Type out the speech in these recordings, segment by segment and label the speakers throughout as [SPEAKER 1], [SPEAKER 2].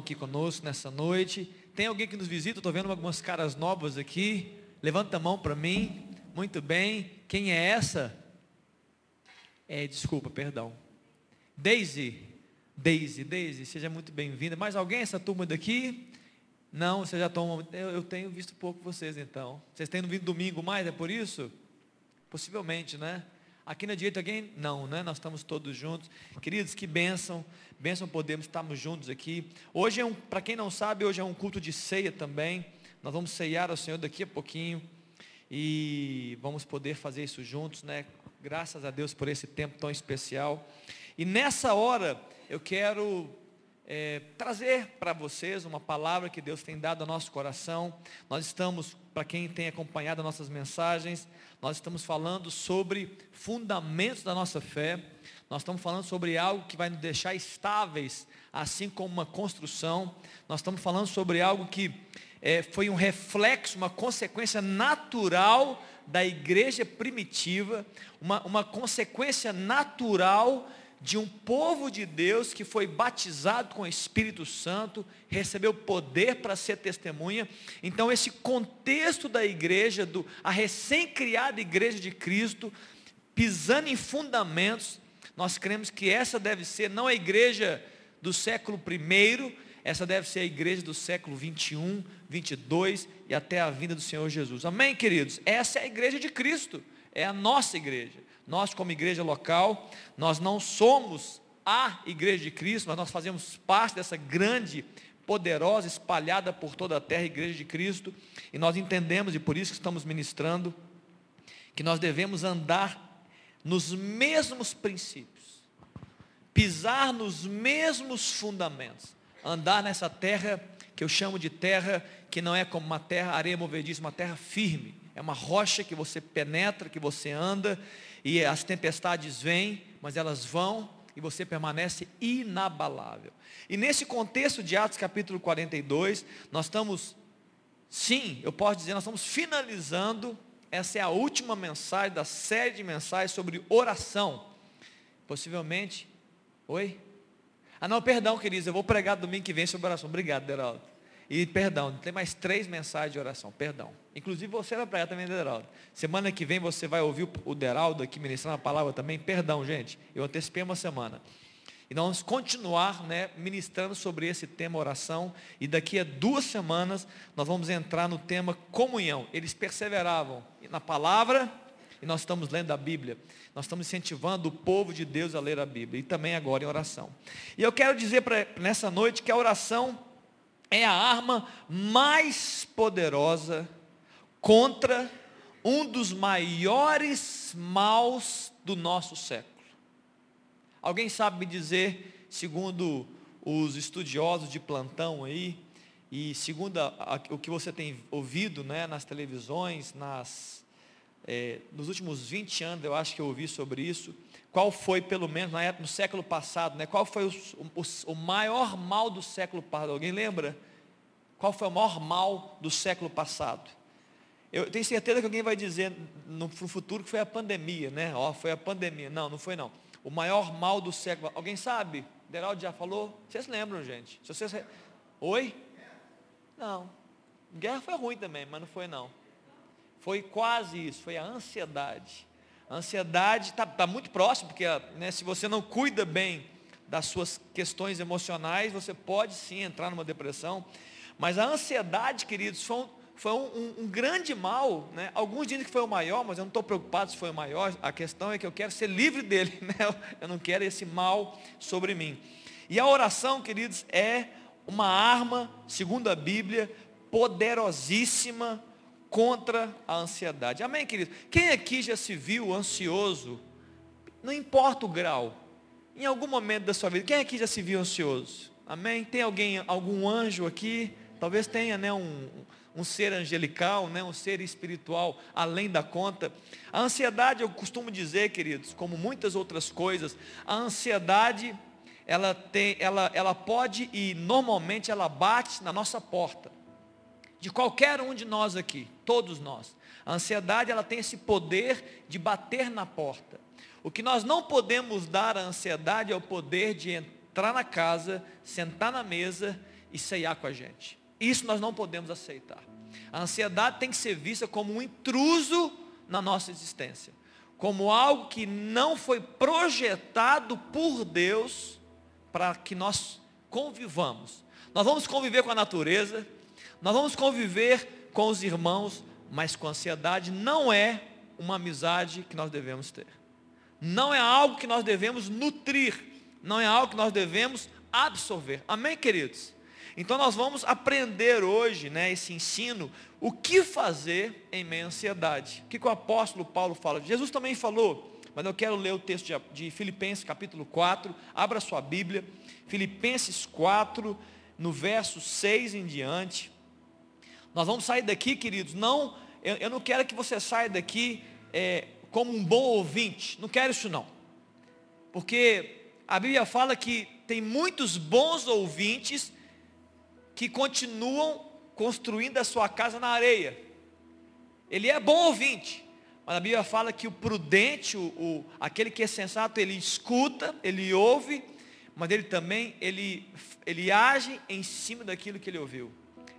[SPEAKER 1] aqui conosco nessa noite. Tem alguém que nos visita? Estou vendo algumas caras novas aqui. Levanta a mão para mim. Muito bem. Quem é essa? É, desculpa, perdão. Daisy. Daisy, Daisy, seja muito bem-vinda. Mais alguém essa turma daqui? Não, você já toma. Eu, eu tenho visto pouco vocês então. Vocês têm vindo domingo mais, é por isso? Possivelmente, né? Aqui na direita alguém? Não, né? Nós estamos todos juntos. Queridos, que bênção. Bênção podemos estarmos juntos aqui. Hoje é um, para quem não sabe, hoje é um culto de ceia também. Nós vamos ceiar ao Senhor daqui a pouquinho. E vamos poder fazer isso juntos, né? Graças a Deus por esse tempo tão especial. E nessa hora, eu quero é, trazer para vocês uma palavra que Deus tem dado ao nosso coração. Nós estamos, para quem tem acompanhado as nossas mensagens, nós estamos falando sobre fundamentos da nossa fé. Nós estamos falando sobre algo que vai nos deixar estáveis, assim como uma construção. Nós estamos falando sobre algo que é, foi um reflexo, uma consequência natural da igreja primitiva, uma, uma consequência natural de um povo de Deus que foi batizado com o Espírito Santo, recebeu poder para ser testemunha. Então, esse contexto da igreja, do, a recém-criada igreja de Cristo, pisando em fundamentos, nós cremos que essa deve ser não a igreja do século I, essa deve ser a igreja do século 21, 22 e até a vinda do Senhor Jesus. Amém, queridos? Essa é a igreja de Cristo, é a nossa igreja. Nós, como igreja local, nós não somos a igreja de Cristo, mas nós fazemos parte dessa grande, poderosa, espalhada por toda a terra, igreja de Cristo, e nós entendemos, e por isso que estamos ministrando, que nós devemos andar nos mesmos princípios, pisar nos mesmos fundamentos, andar nessa terra que eu chamo de terra que não é como uma terra areia movediça, uma terra firme, é uma rocha que você penetra, que você anda, e as tempestades vêm, mas elas vão e você permanece inabalável. E nesse contexto de Atos capítulo 42, nós estamos, sim, eu posso dizer, nós estamos finalizando, essa é a última mensagem da série de mensagens sobre oração. Possivelmente, oi? Ah não, perdão queridos, eu vou pregar domingo que vem sobre oração. Obrigado, Deraldo. E perdão, tem mais três mensagens de oração, perdão. Inclusive você vai pregar também, Deraldo. Semana que vem você vai ouvir o Deraldo aqui ministrando a palavra também. Perdão, gente. Eu antecipei uma semana. E nós vamos continuar né, ministrando sobre esse tema oração. E daqui a duas semanas nós vamos entrar no tema comunhão. Eles perseveravam na palavra e nós estamos lendo a Bíblia. Nós estamos incentivando o povo de Deus a ler a Bíblia. E também agora em oração. E eu quero dizer pra, nessa noite que a oração é a arma mais poderosa contra um dos maiores maus do nosso século. Alguém sabe me dizer, segundo os estudiosos de plantão aí, e segundo a, a, o que você tem ouvido né, nas televisões, nas, é, nos últimos 20 anos eu acho que eu ouvi sobre isso, qual foi, pelo menos na época, no século passado, né, qual foi o, o, o maior mal do século passado? Alguém lembra? Qual foi o maior mal do século passado? Eu tenho certeza que alguém vai dizer no futuro que foi a pandemia, né? Ó, foi a pandemia. Não, não foi não. O maior mal do século. Alguém sabe? Deraldo já falou? Vocês lembram, gente? Se vocês... Oi? Não. Guerra foi ruim também, mas não foi não. Foi quase isso, foi a ansiedade. A ansiedade está tá muito próximo, porque né, se você não cuida bem das suas questões emocionais, você pode sim entrar numa depressão. Mas a ansiedade, queridos, foi um, foi um, um, um grande mal. Né? Alguns dizem que foi o maior, mas eu não estou preocupado se foi o maior. A questão é que eu quero ser livre dele. Né? Eu não quero esse mal sobre mim. E a oração, queridos, é uma arma, segundo a Bíblia, poderosíssima contra a ansiedade. Amém, querido? Quem aqui já se viu ansioso? Não importa o grau. Em algum momento da sua vida, quem aqui já se viu ansioso? Amém? Tem alguém, algum anjo aqui? Talvez tenha né, um, um ser angelical, né, um ser espiritual além da conta. A ansiedade, eu costumo dizer, queridos, como muitas outras coisas, a ansiedade, ela, tem, ela, ela pode e normalmente ela bate na nossa porta. De qualquer um de nós aqui, todos nós. A ansiedade, ela tem esse poder de bater na porta. O que nós não podemos dar à ansiedade é o poder de entrar na casa, sentar na mesa e ceiar com a gente. Isso nós não podemos aceitar. A ansiedade tem que ser vista como um intruso na nossa existência, como algo que não foi projetado por Deus para que nós convivamos. Nós vamos conviver com a natureza, nós vamos conviver com os irmãos, mas com ansiedade não é uma amizade que nós devemos ter. Não é algo que nós devemos nutrir, não é algo que nós devemos absorver. Amém, queridos? Então nós vamos aprender hoje, né, esse ensino, o que fazer em meio à ansiedade. O que, que o apóstolo Paulo fala? Jesus também falou, mas eu quero ler o texto de, de Filipenses capítulo 4, abra sua Bíblia, Filipenses 4, no verso 6 em diante. Nós vamos sair daqui, queridos, não, eu, eu não quero que você saia daqui é, como um bom ouvinte, não quero isso não. Porque a Bíblia fala que tem muitos bons ouvintes que continuam construindo a sua casa na areia. Ele é bom ouvinte, mas a Bíblia fala que o prudente, o, o, aquele que é sensato, ele escuta, ele ouve, mas ele também, ele, ele age em cima daquilo que ele ouviu.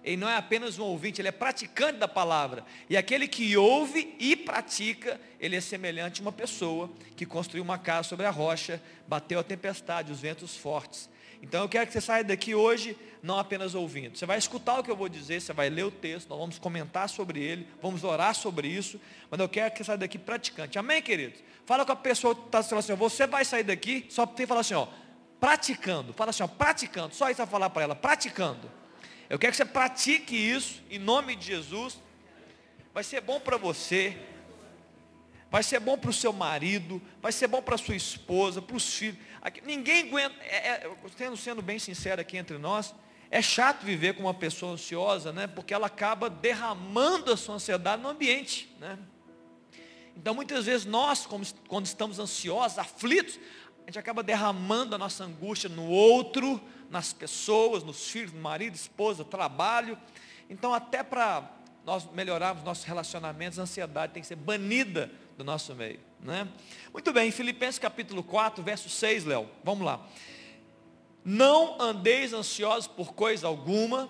[SPEAKER 1] Ele não é apenas um ouvinte, ele é praticante da palavra. E aquele que ouve e pratica, ele é semelhante a uma pessoa que construiu uma casa sobre a rocha, bateu a tempestade, os ventos fortes. Então eu quero que você saia daqui hoje não apenas ouvindo. Você vai escutar o que eu vou dizer, você vai ler o texto, nós vamos comentar sobre ele, vamos orar sobre isso, mas eu quero que você saia daqui praticante. Amém, queridos? Fala com a pessoa que está falando assim, você vai sair daqui, só tem que falar assim, ó, praticando. Fala assim, ó, praticando. Só isso vai falar para ela, praticando. Eu quero que você pratique isso, em nome de Jesus. Vai ser bom para você, vai ser bom para o seu marido, vai ser bom para a sua esposa, para os filhos. Ninguém aguenta, é, é, sendo, bem sincero aqui entre nós, é chato viver com uma pessoa ansiosa, né? Porque ela acaba derramando a sua ansiedade no ambiente, né? Então muitas vezes nós, quando estamos ansiosos, aflitos, a gente acaba derramando a nossa angústia no outro, nas pessoas, nos filhos, no marido, esposa, trabalho. Então até para nós melhorarmos nossos relacionamentos, a ansiedade tem que ser banida do nosso meio. Né? Muito bem, Filipenses capítulo 4, verso 6, Léo. Vamos lá. Não andeis ansiosos por coisa alguma,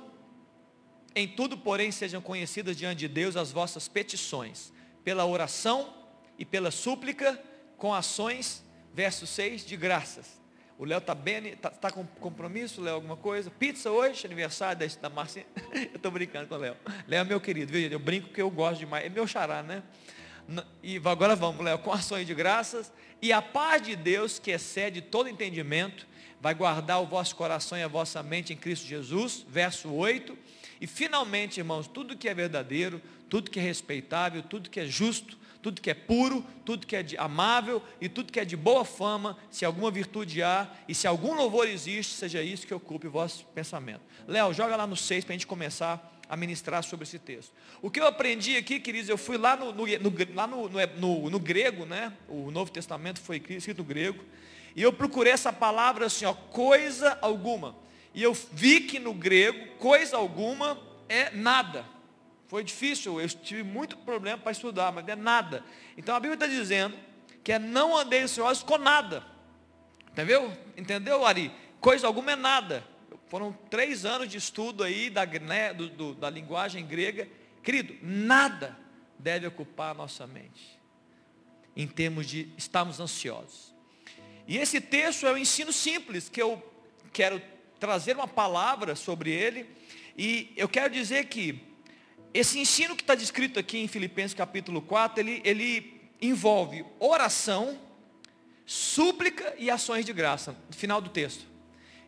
[SPEAKER 1] em tudo, porém, sejam conhecidas diante de Deus as vossas petições, pela oração e pela súplica, com ações, verso 6, de graças. O Léo está bem, está tá com compromisso, Léo, alguma coisa? Pizza hoje, aniversário da, da Marcinha. eu estou brincando com o Léo. Léo é meu querido, viu? Eu brinco porque eu gosto demais. É meu xará, né? E agora vamos, Léo, com ações de graças. E a paz de Deus, que excede todo entendimento, vai guardar o vosso coração e a vossa mente em Cristo Jesus. Verso 8. E finalmente, irmãos, tudo que é verdadeiro, tudo que é respeitável, tudo que é justo, tudo que é puro, tudo que é amável e tudo que é de boa fama, se alguma virtude há e se algum louvor existe, seja isso que ocupe o vosso pensamento. Léo, joga lá no 6 para a gente começar a ministrar sobre esse texto. O que eu aprendi aqui, queridos, eu fui lá no, no, no lá no, no, grego, né? O Novo Testamento foi escrito no grego. E eu procurei essa palavra assim, ó, coisa alguma. E eu vi que no grego, coisa alguma é nada. Foi difícil, eu tive muito problema para estudar, mas é nada. Então a Bíblia está dizendo que é não andei ansiosos com nada. Entendeu? Entendeu, Ari? Coisa alguma é nada. Foram três anos de estudo aí da, né, do, do, da linguagem grega. Querido, nada deve ocupar a nossa mente em termos de estarmos ansiosos. E esse texto é um ensino simples que eu quero trazer uma palavra sobre ele. E eu quero dizer que esse ensino que está descrito aqui em Filipenses capítulo 4, ele, ele envolve oração, súplica e ações de graça, no final do texto.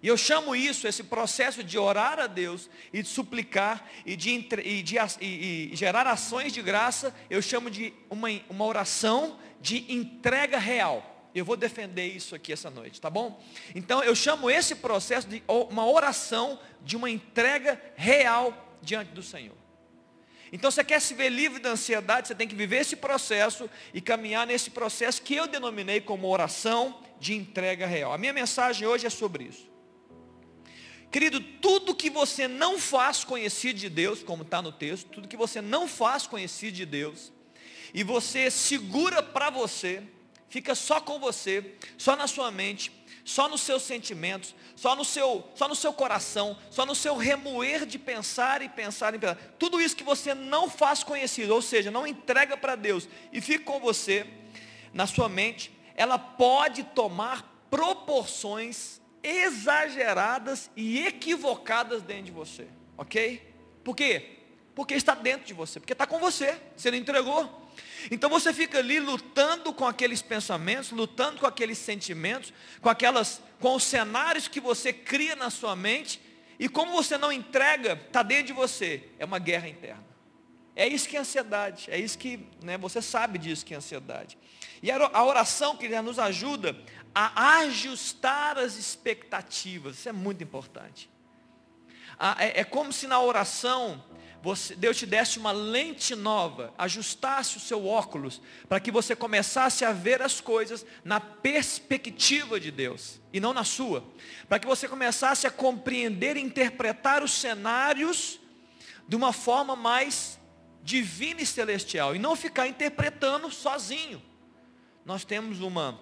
[SPEAKER 1] E eu chamo isso, esse processo de orar a Deus e de suplicar e de, e de e, e gerar ações de graça, eu chamo de uma, uma oração de entrega real. Eu vou defender isso aqui essa noite, tá bom? Então eu chamo esse processo de uma oração de uma entrega real diante do Senhor. Então você quer se ver livre da ansiedade, você tem que viver esse processo e caminhar nesse processo que eu denominei como oração de entrega real. A minha mensagem hoje é sobre isso. Querido, tudo que você não faz conhecido de Deus, como está no texto, tudo que você não faz conhecido de Deus, e você segura para você, fica só com você, só na sua mente, só nos seus sentimentos, só no seu, só no seu coração, só no seu remoer de pensar e pensar e pensar. Tudo isso que você não faz conhecido, ou seja, não entrega para Deus e fica com você na sua mente, ela pode tomar proporções exageradas e equivocadas dentro de você, ok? Por quê? Porque está dentro de você, porque está com você, você não entregou. Então você fica ali lutando com aqueles pensamentos, lutando com aqueles sentimentos, com aquelas, com os cenários que você cria na sua mente, e como você não entrega, está dentro de você, é uma guerra interna. É isso que é ansiedade, é isso que, né, você sabe disso que é ansiedade. E a oração que nos ajuda a ajustar as expectativas, isso é muito importante. É, é como se na oração você, Deus te desse uma lente nova, ajustasse o seu óculos, para que você começasse a ver as coisas na perspectiva de Deus, e não na sua. Para que você começasse a compreender e interpretar os cenários de uma forma mais divina e celestial, e não ficar interpretando sozinho. Nós temos uma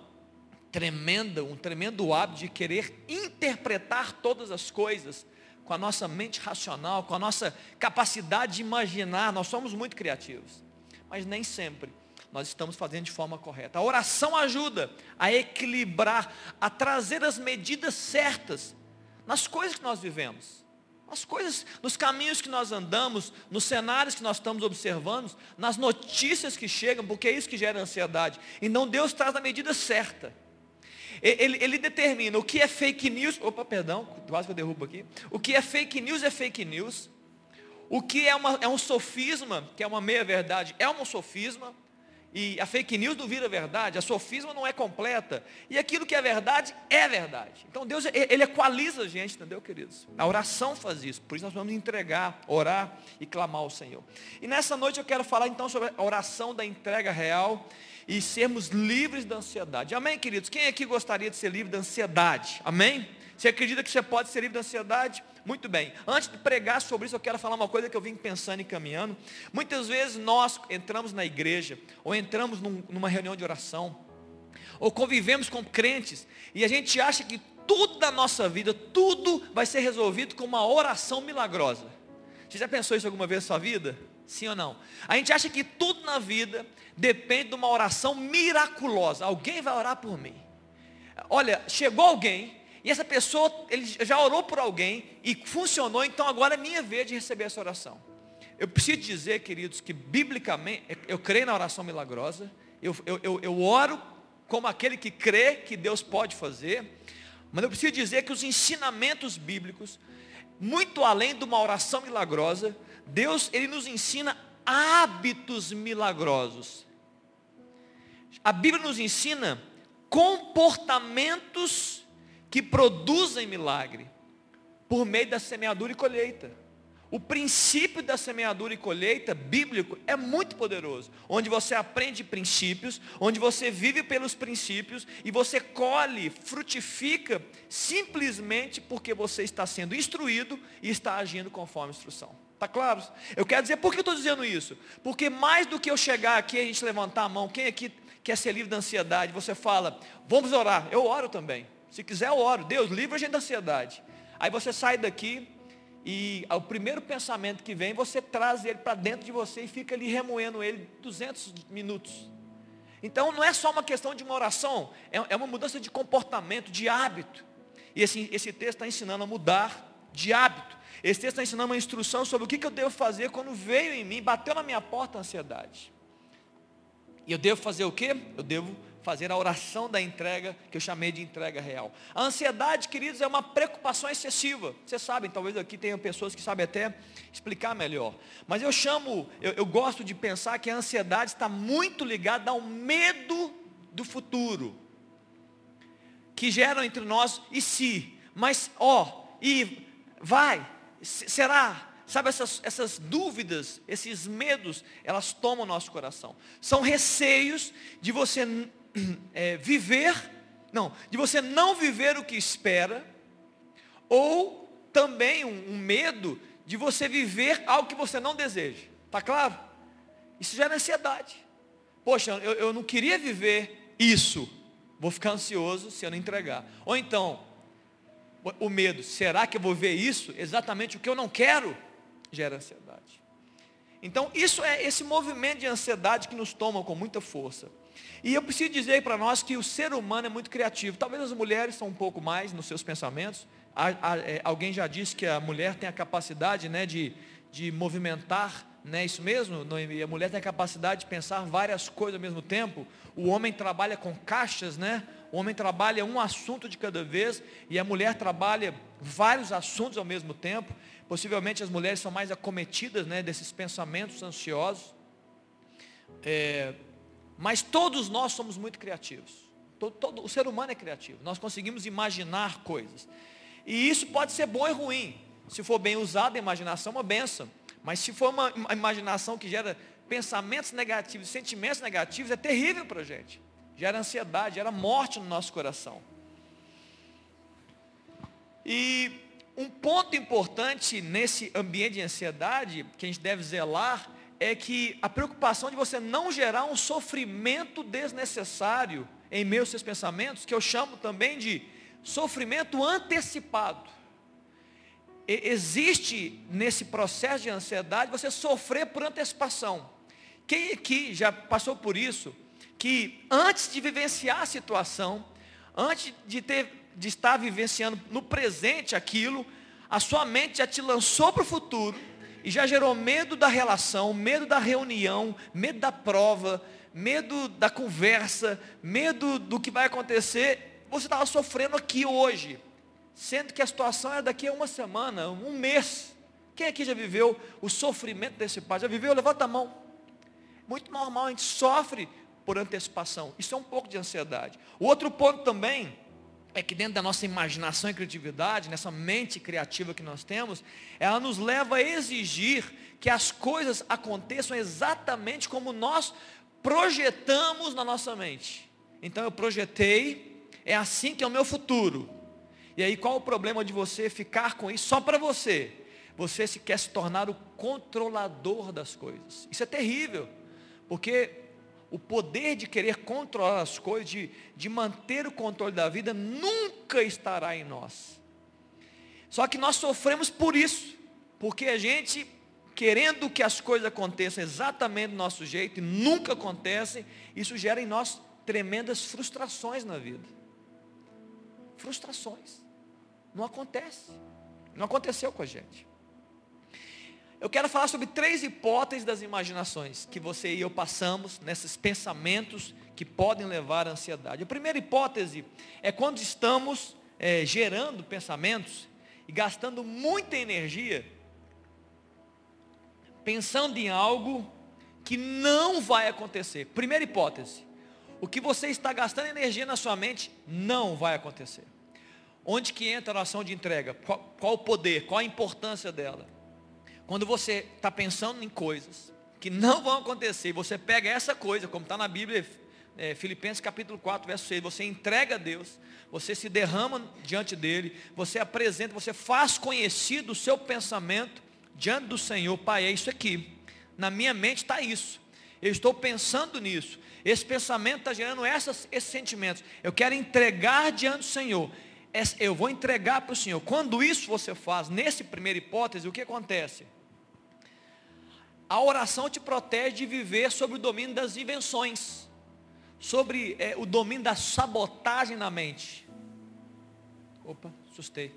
[SPEAKER 1] tremenda, um tremendo hábito de querer interpretar todas as coisas com a nossa mente racional, com a nossa capacidade de imaginar, nós somos muito criativos. Mas nem sempre nós estamos fazendo de forma correta. A oração ajuda a equilibrar, a trazer as medidas certas nas coisas que nós vivemos. Nas coisas, nos caminhos que nós andamos, nos cenários que nós estamos observando, nas notícias que chegam, porque é isso que gera ansiedade. Então Deus traz a medida certa. Ele, ele, determina o que é fake news. Opa, perdão, quase que eu derrubo aqui. O que é fake news é fake news. O que é, uma, é um sofisma, que é uma meia-verdade, é um sofisma. E a fake news não vira verdade, a sofisma não é completa. E aquilo que é verdade, é verdade. Então Deus, Ele equaliza a gente, entendeu, queridos? A oração faz isso. Por isso nós vamos entregar, orar e clamar ao Senhor. E nessa noite eu quero falar então sobre a oração da entrega real e sermos livres da ansiedade. Amém, queridos? Quem aqui gostaria de ser livre da ansiedade? Amém? Você acredita que você pode ser livre da ansiedade? Muito bem. Antes de pregar sobre isso, eu quero falar uma coisa que eu vim pensando e caminhando. Muitas vezes nós entramos na igreja, ou entramos num, numa reunião de oração, ou convivemos com crentes, e a gente acha que tudo da nossa vida, tudo vai ser resolvido com uma oração milagrosa. Você já pensou isso alguma vez na sua vida? Sim ou não? A gente acha que tudo na vida depende de uma oração miraculosa. Alguém vai orar por mim. Olha, chegou alguém e essa pessoa, ele já orou por alguém e funcionou, então agora é minha vez de receber essa oração. Eu preciso dizer, queridos, que biblicamente, eu creio na oração milagrosa, eu, eu, eu, eu oro como aquele que crê que Deus pode fazer, mas eu preciso dizer que os ensinamentos bíblicos, muito além de uma oração milagrosa, Deus, Ele nos ensina hábitos milagrosos. A Bíblia nos ensina comportamentos que produzem milagre por meio da semeadura e colheita. O princípio da semeadura e colheita bíblico é muito poderoso, onde você aprende princípios, onde você vive pelos princípios e você colhe, frutifica simplesmente porque você está sendo instruído e está agindo conforme a instrução. Está claro? Eu quero dizer, por que eu estou dizendo isso? Porque mais do que eu chegar aqui e a gente levantar a mão, quem aqui quer ser livre da ansiedade, você fala, vamos orar. Eu oro também. Se quiser, eu oro. Deus, livre a gente da ansiedade. Aí você sai daqui e o primeiro pensamento que vem, você traz ele para dentro de você e fica ali remoendo ele 200 minutos. Então não é só uma questão de uma oração, é, é uma mudança de comportamento, de hábito. E esse, esse texto está ensinando a mudar de hábito. Esse texto está ensinando uma instrução sobre o que, eu devo fazer quando veio em mim, bateu na minha porta a ansiedade. E eu devo fazer o quê? Eu devo fazer a oração da entrega, que eu chamei de entrega real. A ansiedade, queridos, é uma preocupação excessiva. Vocês sabem, talvez aqui tenham pessoas que sabem até explicar melhor. Mas eu chamo, eu, eu gosto de pensar que a ansiedade está muito ligada ao medo do futuro. Que geram entre nós e se. Mas, ó, e vai, será, Sabe, essas, essas dúvidas, esses medos, elas tomam o nosso coração. São receios de você é, viver, não, de você não viver o que espera, ou também um, um medo de você viver algo que você não deseja. Está claro? Isso gera ansiedade. Poxa, eu, eu não queria viver isso, vou ficar ansioso se eu não entregar. Ou então, o medo, será que eu vou ver isso? Exatamente o que eu não quero? Gera ansiedade. Então, isso é esse movimento de ansiedade que nos toma com muita força. E eu preciso dizer para nós que o ser humano é muito criativo. Talvez as mulheres são um pouco mais nos seus pensamentos. É, alguém já disse que a mulher tem a capacidade né, de, de movimentar, né, isso mesmo? A mulher tem a capacidade de pensar várias coisas ao mesmo tempo. O homem trabalha com caixas, né? O homem trabalha um assunto de cada vez e a mulher trabalha vários assuntos ao mesmo tempo. Possivelmente as mulheres são mais acometidas né, desses pensamentos ansiosos. É, mas todos nós somos muito criativos. Todo, todo, o ser humano é criativo. Nós conseguimos imaginar coisas. E isso pode ser bom e ruim. Se for bem usado, a imaginação é uma benção. Mas se for uma, uma imaginação que gera pensamentos negativos, sentimentos negativos, é terrível para a gente. Gera ansiedade, gera morte no nosso coração. E um ponto importante nesse ambiente de ansiedade, que a gente deve zelar, é que a preocupação de você não gerar um sofrimento desnecessário em meio aos seus pensamentos, que eu chamo também de sofrimento antecipado. E existe nesse processo de ansiedade você sofrer por antecipação. Quem aqui já passou por isso, que antes de vivenciar a situação, antes de, ter, de estar vivenciando no presente aquilo, a sua mente já te lançou para o futuro e já gerou medo da relação, medo da reunião, medo da prova, medo da conversa, medo do que vai acontecer você estava sofrendo aqui hoje, sendo que a situação é daqui a uma semana, um mês. Quem aqui já viveu o sofrimento desse pai? Já viveu? Levanta a mão. Muito normal, a gente sofre por antecipação. Isso é um pouco de ansiedade. O outro ponto também é que dentro da nossa imaginação e criatividade, nessa mente criativa que nós temos, ela nos leva a exigir que as coisas aconteçam exatamente como nós projetamos na nossa mente. Então eu projetei é assim que é o meu futuro. E aí qual o problema de você ficar com isso só para você? Você se quer se tornar o controlador das coisas. Isso é terrível, porque o poder de querer controlar as coisas, de, de manter o controle da vida, nunca estará em nós. Só que nós sofremos por isso, porque a gente, querendo que as coisas aconteçam exatamente do nosso jeito, e nunca acontecem, isso gera em nós tremendas frustrações na vida frustrações. Não acontece. Não aconteceu com a gente. Eu quero falar sobre três hipóteses das imaginações que você e eu passamos nesses pensamentos que podem levar à ansiedade. A primeira hipótese é quando estamos é, gerando pensamentos e gastando muita energia pensando em algo que não vai acontecer. Primeira hipótese. O que você está gastando energia na sua mente não vai acontecer. Onde que entra a oração de entrega? Qual, qual o poder? Qual a importância dela? Quando você está pensando em coisas que não vão acontecer, você pega essa coisa, como está na Bíblia, é, Filipenses capítulo 4, verso 6, você entrega a Deus, você se derrama diante dele, você apresenta, você faz conhecido o seu pensamento diante do Senhor, Pai, é isso aqui. Na minha mente está isso. Eu estou pensando nisso. Esse pensamento está gerando essas, esses sentimentos. Eu quero entregar diante do Senhor. Eu vou entregar para o Senhor. Quando isso você faz, nesse primeira hipótese, o que acontece? A oração te protege de viver sobre o domínio das invenções, sobre é, o domínio da sabotagem na mente. Opa, assustei.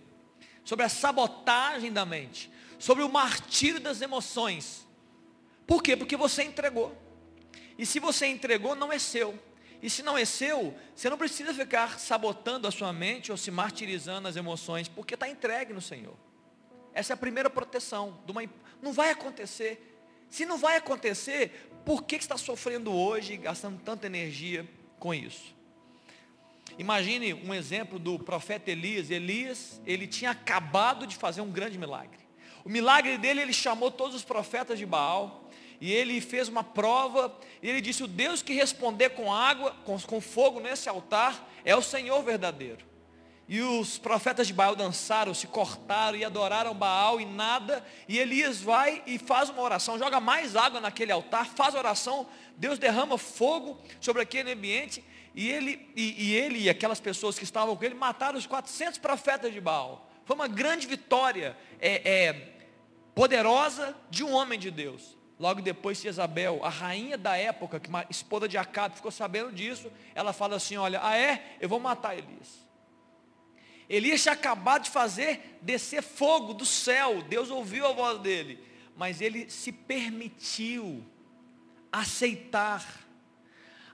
[SPEAKER 1] Sobre a sabotagem da mente, sobre o martírio das emoções. Por quê? Porque você entregou. E se você entregou, não é seu. E se não é seu, você não precisa ficar sabotando a sua mente ou se martirizando as emoções, porque está entregue no Senhor. Essa é a primeira proteção. Uma, não vai acontecer. Se não vai acontecer, por que, está sofrendo hoje, gastando tanta energia com isso? Imagine um exemplo do profeta Elias. Elias, ele tinha acabado de fazer um grande milagre. O milagre dele, ele chamou todos os profetas de Baal, e ele fez uma prova, e ele disse: O Deus que responder com água, com, com fogo nesse altar, é o Senhor verdadeiro. E os profetas de Baal dançaram, se cortaram e adoraram Baal e nada. E Elias vai e faz uma oração, joga mais água naquele altar, faz oração. Deus derrama fogo sobre aquele ambiente. E ele, e, e ele e aquelas pessoas que estavam com ele mataram os 400 profetas de Baal. Foi uma grande vitória é, é, poderosa de um homem de Deus. Logo depois, Jezabel, a rainha da época, que esposa de Acabe, ficou sabendo disso, ela fala assim: Olha, ah é? Eu vou matar Elias. Elias tinha acabado de fazer descer fogo do céu, Deus ouviu a voz dele, mas ele se permitiu aceitar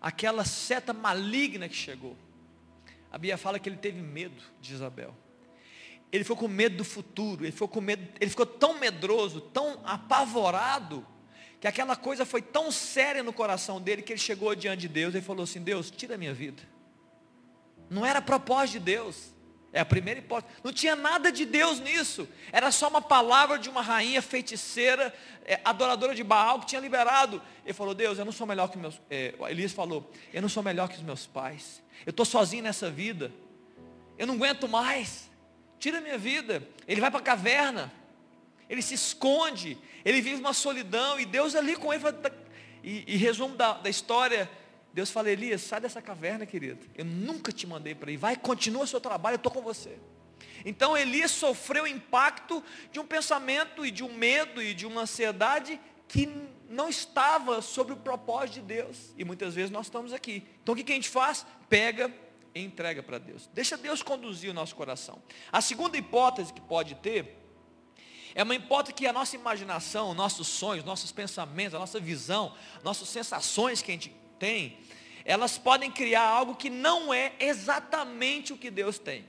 [SPEAKER 1] aquela seta maligna que chegou. A Bíblia fala que ele teve medo de Isabel. Ele ficou com medo do futuro, ele ficou com medo, ele ficou tão medroso, tão apavorado, que aquela coisa foi tão séria no coração dele que ele chegou diante de Deus e falou assim: Deus, tira a minha vida. Não era propósito de Deus. É a primeira hipótese. Não tinha nada de Deus nisso. Era só uma palavra de uma rainha feiticeira, é, adoradora de Baal, que tinha liberado. Ele falou, Deus, eu não sou melhor que meus. É, Elias falou, eu não sou melhor que os meus pais. Eu estou sozinho nessa vida. Eu não aguento mais. Tira a minha vida. Ele vai para a caverna. Ele se esconde. Ele vive uma solidão. E Deus ali com ele. E, e resumo da, da história Deus fala, Elias, sai dessa caverna, querido. Eu nunca te mandei para ir. Vai, continua o seu trabalho, eu estou com você. Então Elias sofreu o impacto de um pensamento e de um medo e de uma ansiedade que não estava sobre o propósito de Deus. E muitas vezes nós estamos aqui. Então o que, que a gente faz? Pega e entrega para Deus. Deixa Deus conduzir o nosso coração. A segunda hipótese que pode ter é uma hipótese que a nossa imaginação, nossos sonhos, nossos pensamentos, a nossa visão, nossas sensações que a gente tem, elas podem criar algo que não é exatamente o que Deus tem.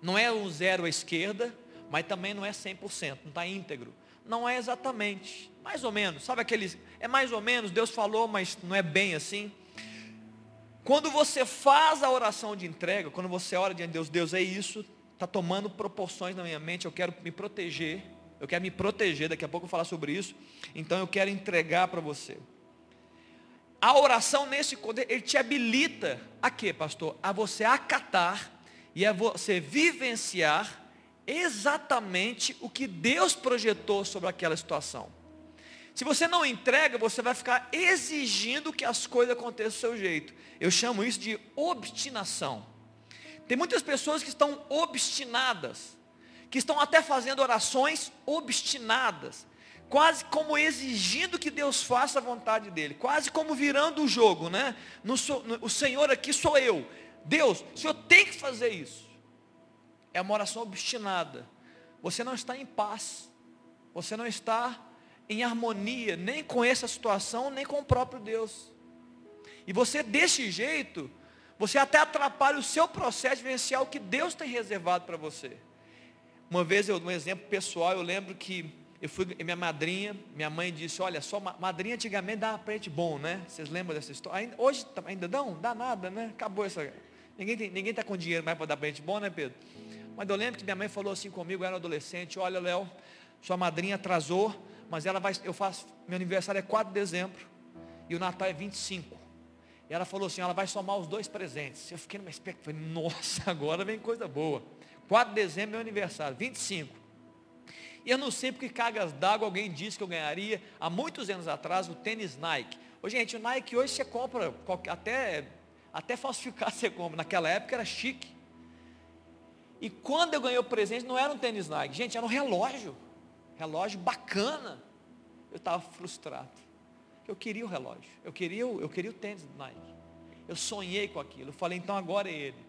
[SPEAKER 1] Não é um zero à esquerda, mas também não é 100%, não está íntegro. Não é exatamente, mais ou menos. Sabe aqueles, é mais ou menos, Deus falou, mas não é bem assim. Quando você faz a oração de entrega, quando você ora diante de Deus, Deus é isso, está tomando proporções na minha mente, eu quero me proteger, eu quero me proteger, daqui a pouco eu vou falar sobre isso, então eu quero entregar para você. A oração nesse contexto, ele te habilita a quê, pastor? A você acatar e a você vivenciar exatamente o que Deus projetou sobre aquela situação. Se você não entrega, você vai ficar exigindo que as coisas aconteçam do seu jeito. Eu chamo isso de obstinação. Tem muitas pessoas que estão obstinadas, que estão até fazendo orações obstinadas quase como exigindo que Deus faça a vontade dele, quase como virando o jogo, né? No, no, o Senhor aqui sou eu. Deus, o Senhor tem que fazer isso. É uma oração obstinada. Você não está em paz. Você não está em harmonia, nem com essa situação, nem com o próprio Deus. E você, desse jeito, você até atrapalha o seu processo de que Deus tem reservado para você. Uma vez, eu, um exemplo pessoal, eu lembro que eu fui, minha madrinha, minha mãe disse, olha, só madrinha antigamente dava prente bom, né? Vocês lembram dessa história? Ainda, hoje ainda dão? Dá nada, né? Acabou essa. Ninguém está tá com dinheiro mais para dar prente bom, né, Pedro? Mas eu lembro que minha mãe falou assim comigo, eu era adolescente, olha, Léo, sua madrinha atrasou, mas ela vai, eu faço, meu aniversário é 4 de dezembro, e o Natal é 25. E ela falou assim, ela vai somar os dois presentes. Eu fiquei numa expectativa, nossa, agora vem coisa boa. 4 de dezembro é meu aniversário, 25. E eu não sei porque cargas d'água alguém disse que eu ganharia, há muitos anos atrás, o tênis Nike. Ô, gente, o Nike hoje você compra, até, até falsificar você compra. Naquela época era chique. E quando eu ganhei o presente, não era um tênis Nike. Gente, era um relógio. Relógio bacana. Eu estava frustrado. Eu queria o relógio. Eu queria, eu queria o tênis Nike. Eu sonhei com aquilo. Eu falei, então agora é ele.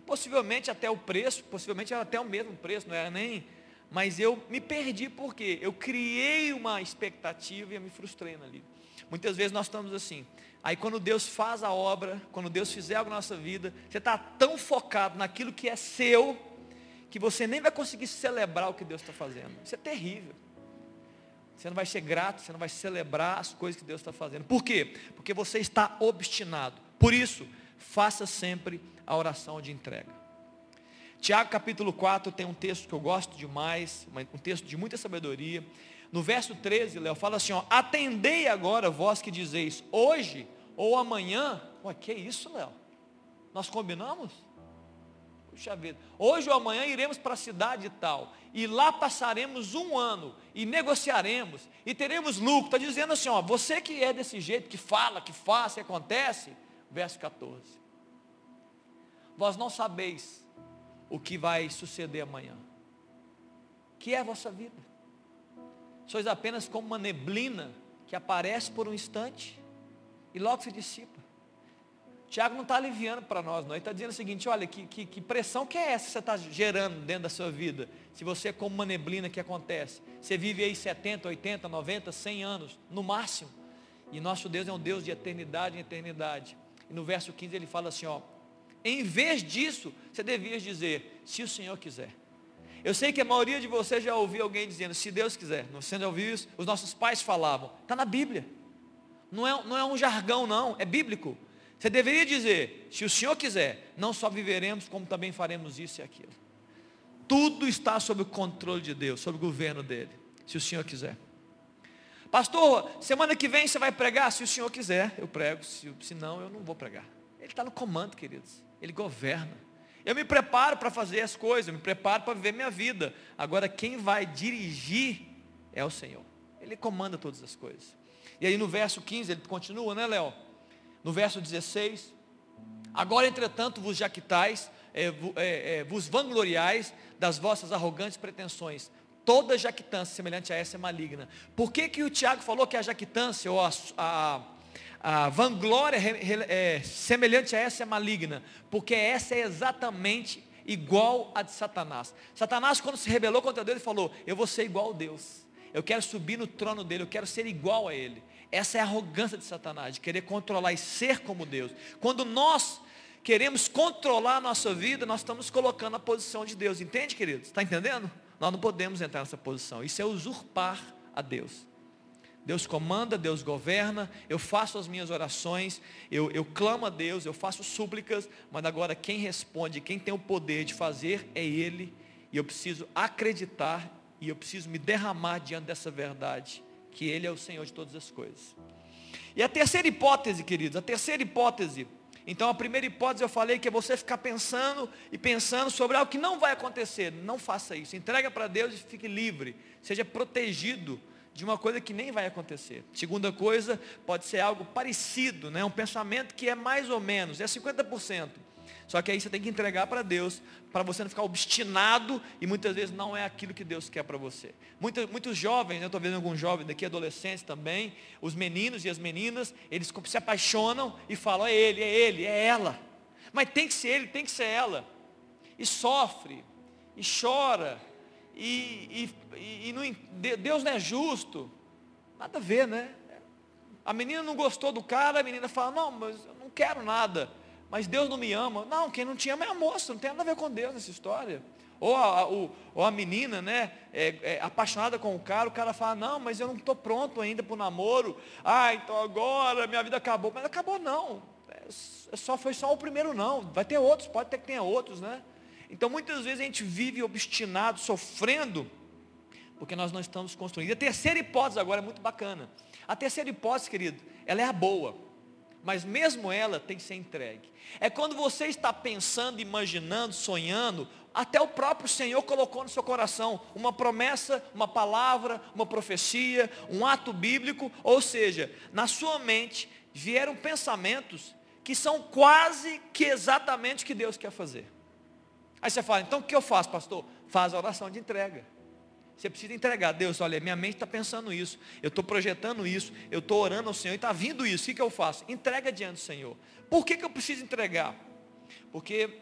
[SPEAKER 1] E possivelmente até o preço, possivelmente era até o mesmo preço, não era nem mas eu me perdi porque eu criei uma expectativa e eu me frustrei ali. Muitas vezes nós estamos assim. Aí quando Deus faz a obra, quando Deus fizer algo na nossa vida, você está tão focado naquilo que é seu, que você nem vai conseguir celebrar o que Deus está fazendo. Isso é terrível. Você não vai ser grato, você não vai celebrar as coisas que Deus está fazendo. Por quê? Porque você está obstinado. Por isso, faça sempre a oração de entrega. Tiago capítulo 4 tem um texto que eu gosto demais, um texto de muita sabedoria. No verso 13, Léo, fala assim, ó, atendei agora vós que dizeis, hoje ou amanhã, ué, que isso, Léo? Nós combinamos? Puxa vida, hoje ou amanhã iremos para a cidade tal, e lá passaremos um ano, e negociaremos, e teremos lucro. Está dizendo assim, ó, você que é desse jeito, que fala, que faz, que acontece, verso 14. Vós não sabeis o que vai suceder amanhã. Que é a vossa vida? Sois apenas como uma neblina que aparece por um instante e logo se dissipa. Tiago não está aliviando para nós, não. Ele está dizendo o seguinte: olha, que, que, que, pressão que é essa que você está gerando dentro da sua vida? Se você é como uma neblina que acontece. Você vive aí 70, 80, 90, 100 anos, no máximo. E nosso Deus é um Deus de eternidade em eternidade. E no verso 15 ele fala assim: ó, em vez disso, você devia dizer, se o Senhor quiser. Eu sei que a maioria de vocês já ouviu alguém dizendo, se Deus quiser. Você já ouviu isso? Os nossos pais falavam. Está na Bíblia. Não é, não é um jargão, não. É bíblico. Você deveria dizer, se o Senhor quiser, não só viveremos, como também faremos isso e aquilo. Tudo está sob o controle de Deus, sob o governo dele, se o Senhor quiser. Pastor, semana que vem você vai pregar? Se o Senhor quiser, eu prego, se, se não, eu não vou pregar. Ele está no comando, queridos. Ele governa. Eu me preparo para fazer as coisas, eu me preparo para viver minha vida. Agora, quem vai dirigir é o Senhor. Ele comanda todas as coisas. E aí no verso 15, ele continua, né, Léo? no verso 16, agora entretanto vos jactais, é, é, é, vos vangloriais das vossas arrogantes pretensões, toda jactância semelhante a essa é maligna. Por que, que o Tiago falou que a jactância ou a, a, a vanglória é, semelhante a essa é maligna? Porque essa é exatamente igual a de Satanás. Satanás, quando se rebelou contra Deus, ele falou: Eu vou ser igual a Deus. Eu quero subir no trono dele, eu quero ser igual a ele. Essa é a arrogância de Satanás, de querer controlar e ser como Deus. Quando nós queremos controlar a nossa vida, nós estamos colocando a posição de Deus. Entende, queridos? Está entendendo? Nós não podemos entrar nessa posição. Isso é usurpar a Deus. Deus comanda, Deus governa, eu faço as minhas orações, eu, eu clamo a Deus, eu faço súplicas, mas agora quem responde, quem tem o poder de fazer é Ele, e eu preciso acreditar, e eu preciso me derramar diante dessa verdade que Ele é o Senhor de todas as coisas. E a terceira hipótese, queridos, a terceira hipótese, então a primeira hipótese eu falei que é você ficar pensando e pensando sobre algo que não vai acontecer. Não faça isso. Entrega para Deus e fique livre. Seja protegido de uma coisa que nem vai acontecer. Segunda coisa, pode ser algo parecido, né? um pensamento que é mais ou menos, é 50%. Só que aí você tem que entregar para Deus, para você não ficar obstinado e muitas vezes não é aquilo que Deus quer para você. Muitos, muitos jovens, né, eu estou vendo alguns jovens daqui, adolescentes também, os meninos e as meninas, eles se apaixonam e falam, é ele, é ele, é ela. Mas tem que ser ele, tem que ser ela. E sofre, e chora, e, e, e não, Deus não é justo. Nada a ver, né? A menina não gostou do cara, a menina fala, não, mas eu não quero nada mas Deus não me ama. Não, quem não te ama é a moça, não tem nada a ver com Deus nessa história. Ou a, ou, a menina, né, é, é, apaixonada com o cara, o cara fala, não, mas eu não estou pronto ainda para o namoro. Ah, então agora minha vida acabou. Mas acabou não. É, é, só, foi só o primeiro não. Vai ter outros, pode ter que tenha outros, né? Então muitas vezes a gente vive obstinado, sofrendo, porque nós não estamos construindo. A terceira hipótese agora é muito bacana. A terceira hipótese, querido, ela é a boa mas mesmo ela tem que ser entregue. É quando você está pensando, imaginando, sonhando, até o próprio Senhor colocou no seu coração uma promessa, uma palavra, uma profecia, um ato bíblico, ou seja, na sua mente vieram pensamentos que são quase que exatamente o que Deus quer fazer. Aí você fala, então o que eu faço, pastor? Faz a oração de entrega. Você precisa entregar. Deus, olha, minha mente está pensando isso, eu estou projetando isso, eu estou orando ao Senhor e está vindo isso. O que, que eu faço? Entrega diante do Senhor. Por que, que eu preciso entregar? Porque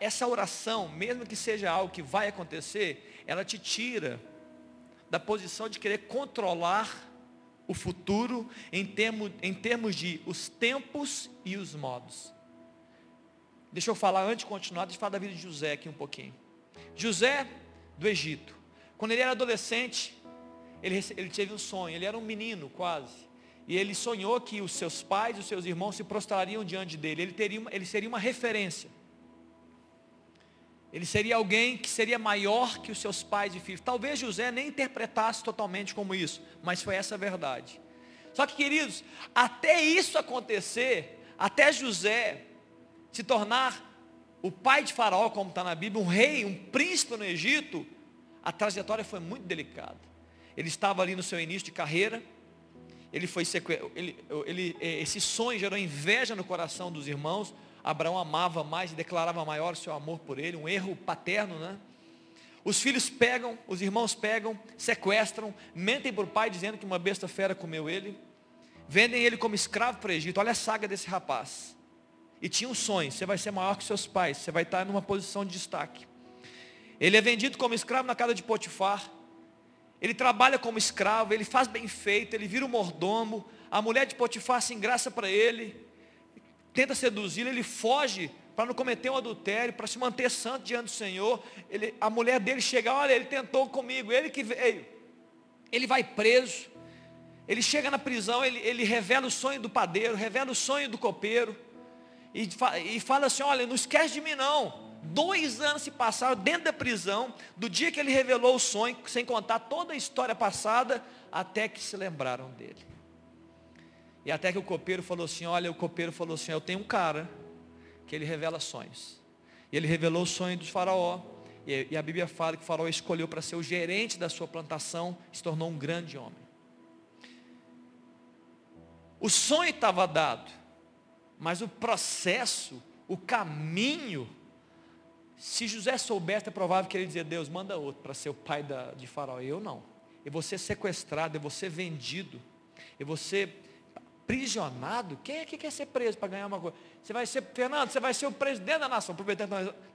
[SPEAKER 1] essa oração, mesmo que seja algo que vai acontecer, ela te tira da posição de querer controlar o futuro em termos, em termos de os tempos e os modos. Deixa eu falar antes de continuar, deixa eu falar da vida de José aqui um pouquinho. José do Egito. Quando ele era adolescente, ele, ele teve um sonho, ele era um menino quase. E ele sonhou que os seus pais os seus irmãos se prostrariam diante dele. Ele, teria ele seria uma referência. Ele seria alguém que seria maior que os seus pais e filhos. Talvez José nem interpretasse totalmente como isso, mas foi essa a verdade. Só que, queridos, até isso acontecer, até José se tornar o pai de Faraó, como está na Bíblia, um rei, um príncipe no Egito, a trajetória foi muito delicada. Ele estava ali no seu início de carreira, ele foi ele, ele, esse sonho gerou inveja no coração dos irmãos, Abraão amava mais e declarava maior o seu amor por ele, um erro paterno, né? Os filhos pegam, os irmãos pegam, sequestram, mentem para o pai dizendo que uma besta fera comeu ele, vendem ele como escravo para o Egito. Olha a saga desse rapaz. E tinha um sonho: você vai ser maior que seus pais, você vai estar numa posição de destaque. Ele é vendido como escravo na casa de Potifar. Ele trabalha como escravo, ele faz bem feito, ele vira o um mordomo. A mulher de Potifar se engraça para ele, tenta seduzi-lo, ele foge para não cometer um adultério, para se manter santo diante do Senhor. Ele, a mulher dele chega, olha, ele tentou comigo, ele que veio. Ele vai preso, ele chega na prisão, ele, ele revela o sonho do padeiro, revela o sonho do copeiro, e, e fala assim, olha, não esquece de mim não. Dois anos se passaram dentro da prisão, do dia que ele revelou o sonho, sem contar toda a história passada, até que se lembraram dele. E até que o copeiro falou assim: Olha, o copeiro falou assim: Eu tenho um cara que ele revela sonhos. E ele revelou o sonho do faraó. E, a Bíblia fala que o faraó escolheu para ser o gerente da sua plantação, se tornou um grande homem. O sonho estava dado, mas o processo, o caminho, se José soubesse, é provável que ele dizia, Deus, manda outro para ser o pai da, de faraó. Eu não. Eu vou ser sequestrado, eu vou ser vendido, eu vou ser prisionado. Quem é que quer ser preso para ganhar uma coisa? Você vai ser, Fernando, você vai ser o presidente da nação,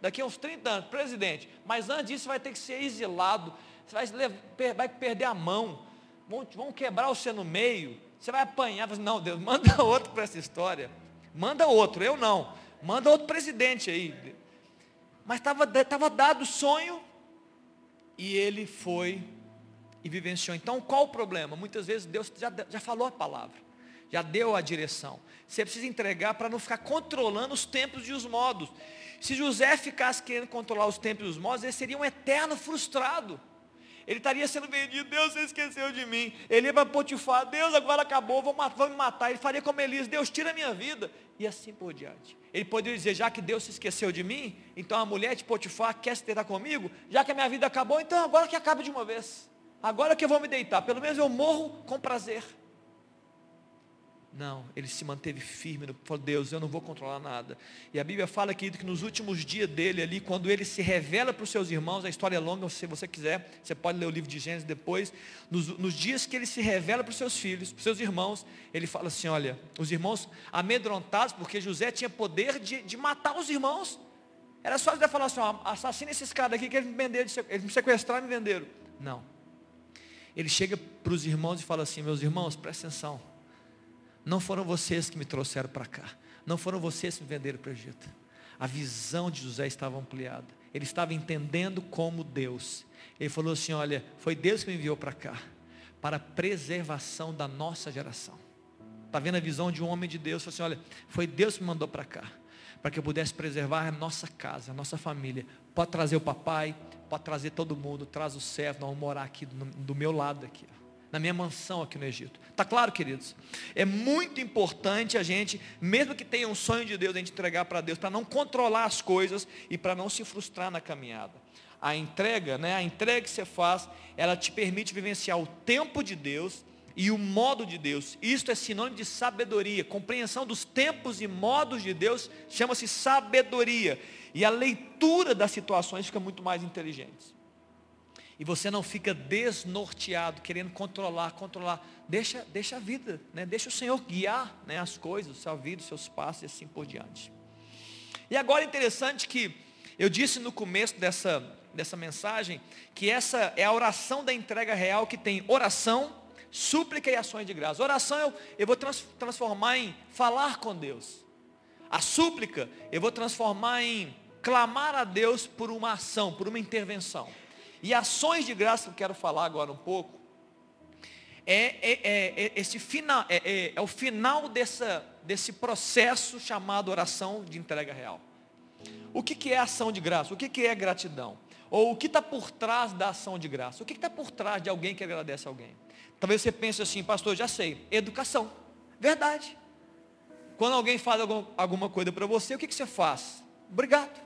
[SPEAKER 1] daqui a uns 30 anos, presidente. Mas antes disso, você vai ter que ser exilado. Você vai, vai perder a mão. Vão, vão quebrar você no meio. Você vai apanhar. Não, Deus, manda outro para essa história. Manda outro, eu não. Manda outro presidente aí. Mas estava dado o sonho e ele foi e vivenciou. Então qual o problema? Muitas vezes Deus já, já falou a palavra, já deu a direção. Você precisa entregar para não ficar controlando os tempos e os modos. Se José ficasse querendo controlar os tempos e os modos, ele seria um eterno frustrado. Ele estaria sendo vendido, Deus você esqueceu de mim. Ele ia para Potifar, Deus agora acabou, vão me matar. Ele faria como Elias, Deus tira a minha vida. E assim por diante. Ele poderia dizer, já que Deus se esqueceu de mim, então a mulher de Potifar quer se deitar comigo, já que a minha vida acabou, então agora que acabe de uma vez. Agora que eu vou me deitar, pelo menos eu morro com prazer. Não, ele se manteve firme, falou, Deus, eu não vou controlar nada. E a Bíblia fala, querido, que nos últimos dias dele ali, quando ele se revela para os seus irmãos, a história é longa, se você quiser, você pode ler o livro de Gênesis depois. Nos, nos dias que ele se revela para os seus filhos, para os seus irmãos, ele fala assim: olha, os irmãos amedrontados, porque José tinha poder de, de matar os irmãos. Era só José falar assim: ó, assassina esses caras aqui que eles me venderam, eles me sequestraram e me venderam. Não. Ele chega para os irmãos e fala assim: meus irmãos, presta atenção não foram vocês que me trouxeram para cá. Não foram vocês que me venderam para o Egito. A visão de José estava ampliada. Ele estava entendendo como Deus. Ele falou assim: Olha, foi Deus que me enviou para cá, para a preservação da nossa geração. Está vendo a visão de um homem de Deus? Falou assim: Olha, foi Deus que me mandou para cá, para que eu pudesse preservar a nossa casa, a nossa família. Pode trazer o papai, pode trazer todo mundo, traz o servo, nós vamos morar aqui do, do meu lado aqui na minha mansão aqui no Egito. Está claro, queridos? É muito importante a gente, mesmo que tenha um sonho de Deus, a gente entregar para Deus, para não controlar as coisas e para não se frustrar na caminhada. A entrega, né, a entrega que você faz, ela te permite vivenciar o tempo de Deus e o modo de Deus. Isto é sinônimo de sabedoria. Compreensão dos tempos e modos de Deus chama-se sabedoria. E a leitura das situações fica muito mais inteligente. E você não fica desnorteado, querendo controlar, controlar. Deixa, deixa a vida, né? deixa o Senhor guiar né, as coisas, sua vida, os seus passos e assim por diante. E agora é interessante que eu disse no começo dessa, dessa mensagem que essa é a oração da entrega real que tem oração, súplica e ações de graça. Oração eu, eu vou trans, transformar em falar com Deus. A súplica eu vou transformar em clamar a Deus por uma ação, por uma intervenção. E ações de graça que eu quero falar agora um pouco, é, é, é, é esse final, é, é, é, o final dessa, desse processo chamado oração de entrega real. O que, que é ação de graça? O que, que é gratidão? Ou o que está por trás da ação de graça? O que está por trás de alguém que agradece a alguém? Talvez você pense assim, pastor, já sei, educação. Verdade. Quando alguém faz alguma coisa para você, o que, que você faz? Obrigado.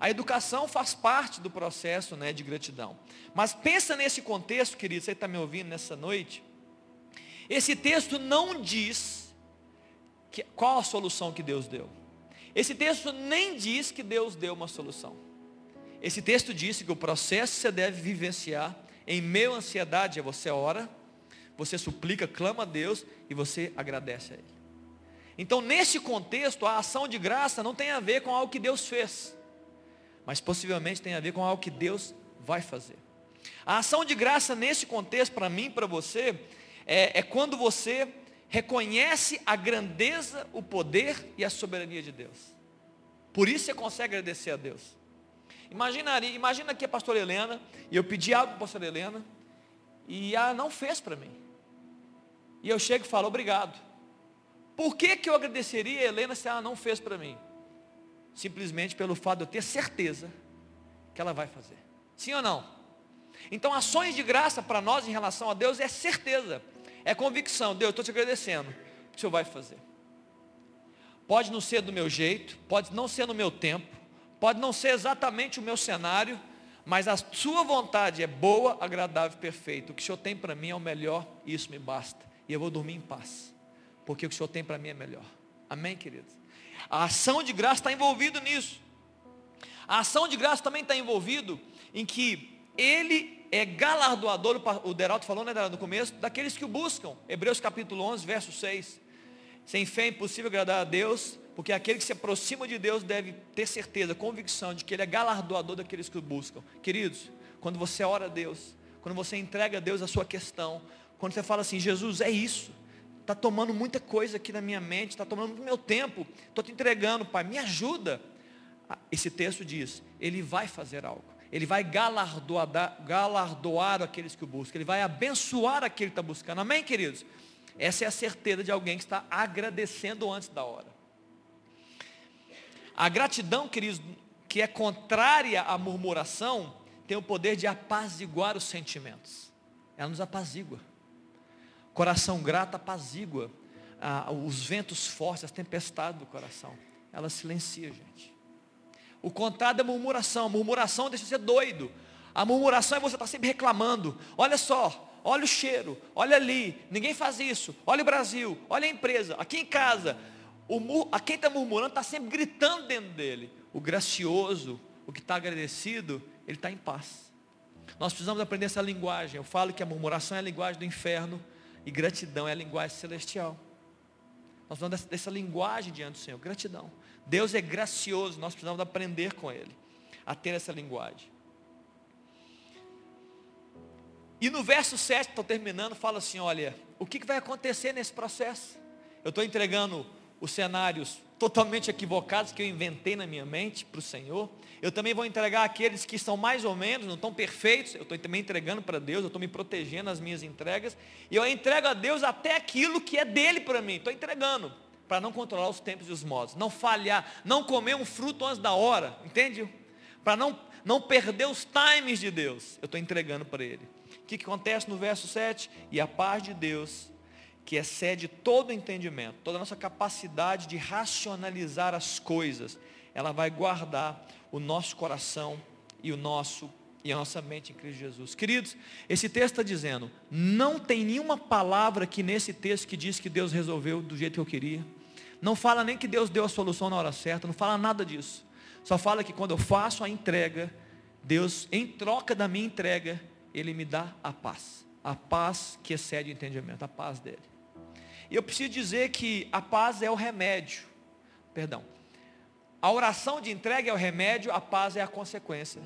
[SPEAKER 1] A educação faz parte do processo né, de gratidão. Mas pensa nesse contexto, querido, você está me ouvindo nessa noite. Esse texto não diz que, qual a solução que Deus deu. Esse texto nem diz que Deus deu uma solução. Esse texto diz que o processo que você deve vivenciar em meio à ansiedade é você ora, você suplica, clama a Deus e você agradece a Ele. Então, nesse contexto, a ação de graça não tem a ver com algo que Deus fez, mas possivelmente tem a ver com algo que Deus vai fazer. A ação de graça nesse contexto, para mim, para você, é, é quando você reconhece a grandeza, o poder e a soberania de Deus. Por isso você consegue agradecer a Deus. Imagina, imagina aqui a pastora Helena, e eu pedi algo para a pastora Helena, e ela não fez para mim. E eu chego e falo, obrigado. Por que, que eu agradeceria a Helena se ela não fez para mim? Simplesmente pelo fato de eu ter certeza que ela vai fazer. Sim ou não? Então, ações de graça para nós em relação a Deus é certeza, é convicção. Deus, eu estou te agradecendo, o Senhor vai fazer. Pode não ser do meu jeito, pode não ser no meu tempo, pode não ser exatamente o meu cenário, mas a sua vontade é boa, agradável e perfeita. O que o Senhor tem para mim é o melhor, e isso me basta. E eu vou dormir em paz, porque o que o Senhor tem para mim é melhor. Amém, queridos? A ação de graça está envolvido nisso. A ação de graça também está envolvido em que Ele é galardoador, o Deralto falou né, no começo, daqueles que o buscam. Hebreus capítulo 11, verso 6. Sem fé é impossível agradar a Deus, porque aquele que se aproxima de Deus deve ter certeza, convicção de que Ele é galardoador daqueles que o buscam. Queridos, quando você ora a Deus, quando você entrega a Deus a sua questão, quando você fala assim, Jesus, é isso, está tomando muita coisa aqui na minha mente, está tomando muito meu tempo, estou te entregando, Pai, me ajuda. Ah, esse texto diz, Ele vai fazer algo. Ele vai galardoar, galardoar aqueles que o buscam. Ele vai abençoar aquele que está buscando. Amém, queridos? Essa é a certeza de alguém que está agradecendo antes da hora. A gratidão, queridos, que é contrária à murmuração, tem o poder de apaziguar os sentimentos. Ela nos apazigua. Coração grato apazigua ah, os ventos fortes, as tempestades do coração. Ela silencia, gente. O contrário é murmuração. A murmuração deixa você doido. A murmuração é você estar tá sempre reclamando. Olha só, olha o cheiro, olha ali, ninguém faz isso, olha o Brasil, olha a empresa, aqui em casa. O, a quem está murmurando está sempre gritando dentro dele. O gracioso, o que está agradecido, ele está em paz. Nós precisamos aprender essa linguagem. Eu falo que a murmuração é a linguagem do inferno e gratidão é a linguagem celestial. Nós dessa, dessa linguagem diante do Senhor, gratidão. Deus é gracioso, nós precisamos aprender com Ele a ter essa linguagem. E no verso 7, estou terminando, fala assim: olha, o que, que vai acontecer nesse processo? Eu estou entregando os cenários totalmente equivocados que eu inventei na minha mente para o Senhor. Eu também vou entregar aqueles que são mais ou menos, não estão perfeitos. Eu estou também entregando para Deus, eu estou me protegendo nas minhas entregas. E eu entrego a Deus até aquilo que é dele para mim. Estou entregando para não controlar os tempos e os modos, não falhar, não comer um fruto antes da hora, entende? Para não, não perder os times de Deus, eu estou entregando para Ele que, que acontece no verso 7? E a paz de Deus, que excede todo entendimento, toda a nossa capacidade de racionalizar as coisas, ela vai guardar o nosso coração e o nosso e a nossa mente em Cristo Jesus. Queridos, esse texto está dizendo, não tem nenhuma palavra aqui nesse texto que diz que Deus resolveu do jeito que eu queria. Não fala nem que Deus deu a solução na hora certa, não fala nada disso. Só fala que quando eu faço a entrega, Deus, em troca da minha entrega, ele me dá a paz. A paz que excede o entendimento, a paz dele. E eu preciso dizer que a paz é o remédio. Perdão. A oração de entrega é o remédio, a paz é a consequência.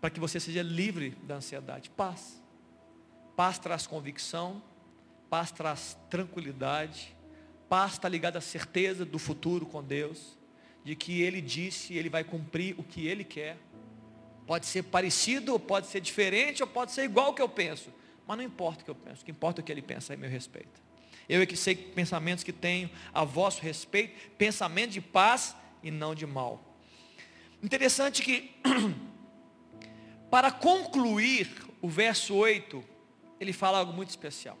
[SPEAKER 1] Para que você seja livre da ansiedade. Paz. Paz traz convicção, paz traz tranquilidade, paz está ligada à certeza do futuro com Deus, de que Ele disse, Ele vai cumprir o que Ele quer. Pode ser parecido, ou pode ser diferente, ou pode ser igual ao que eu penso. Mas não importa o que eu penso, o que importa é o que ele pensa a meu respeito. Eu é que sei pensamentos que tenho a vosso respeito, pensamento de paz e não de mal. Interessante que, para concluir o verso 8, ele fala algo muito especial.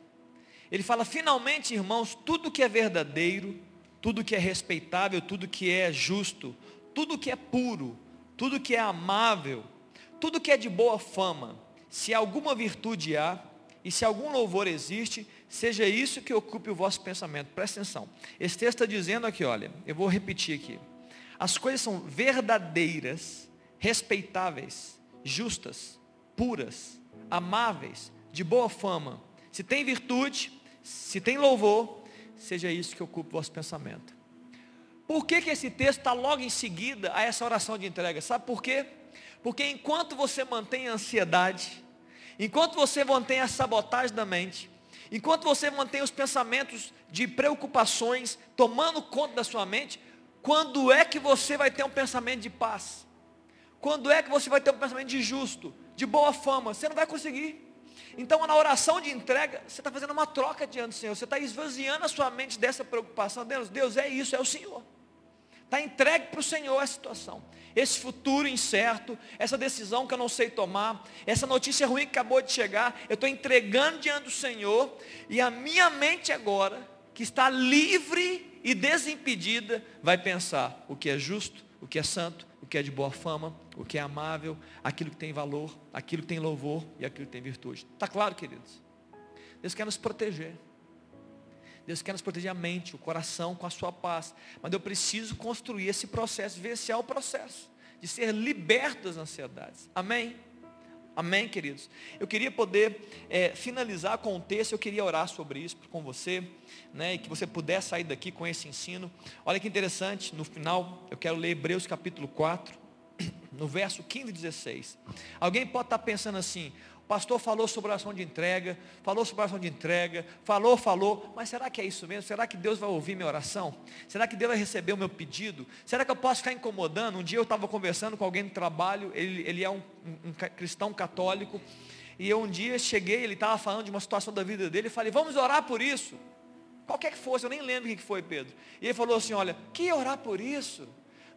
[SPEAKER 1] Ele fala, finalmente, irmãos, tudo que é verdadeiro, tudo que é respeitável, tudo que é justo, tudo que é puro, tudo que é amável, tudo que é de boa fama, se alguma virtude há, e se algum louvor existe, seja isso que ocupe o vosso pensamento. Presta atenção. Esse texto está dizendo aqui, olha, eu vou repetir aqui. As coisas são verdadeiras, respeitáveis, justas, puras, amáveis, de boa fama. Se tem virtude, se tem louvor, seja isso que ocupe o vosso pensamento. Por que, que esse texto está logo em seguida a essa oração de entrega? Sabe por quê? Porque enquanto você mantém a ansiedade, enquanto você mantém a sabotagem da mente, enquanto você mantém os pensamentos de preocupações tomando conta da sua mente, quando é que você vai ter um pensamento de paz? Quando é que você vai ter um pensamento de justo, de boa fama? Você não vai conseguir. Então, na oração de entrega, você está fazendo uma troca diante do Senhor. Você está esvaziando a sua mente dessa preocupação. Deus, Deus é isso, é o Senhor. Está entregue para o Senhor a situação. Esse futuro incerto, essa decisão que eu não sei tomar, essa notícia ruim que acabou de chegar, eu estou entregando diante do Senhor, e a minha mente agora, que está livre e desimpedida, vai pensar o que é justo, o que é santo, o que é de boa fama, o que é amável, aquilo que tem valor, aquilo que tem louvor e aquilo que tem virtude. Está claro, queridos? Deus quer nos proteger. Deus quer nos proteger a mente, o coração com a sua paz. Mas eu preciso construir esse processo, vivenciar o processo de ser liberto das ansiedades. Amém? Amém, queridos? Eu queria poder é, finalizar com um texto, eu queria orar sobre isso com você, né, e que você pudesse sair daqui com esse ensino. Olha que interessante, no final, eu quero ler Hebreus capítulo 4, no verso 15 e 16. Alguém pode estar pensando assim, o pastor falou sobre oração de entrega, falou sobre oração de entrega, falou, falou, mas será que é isso mesmo? Será que Deus vai ouvir minha oração? Será que Deus vai receber o meu pedido? Será que eu posso ficar incomodando? Um dia eu estava conversando com alguém no trabalho, ele, ele é um, um, um cristão católico, e eu um dia cheguei, ele estava falando de uma situação da vida dele, e falei, vamos orar por isso. Qualquer que fosse, eu nem lembro o que foi, Pedro. E ele falou assim, olha, que orar por isso?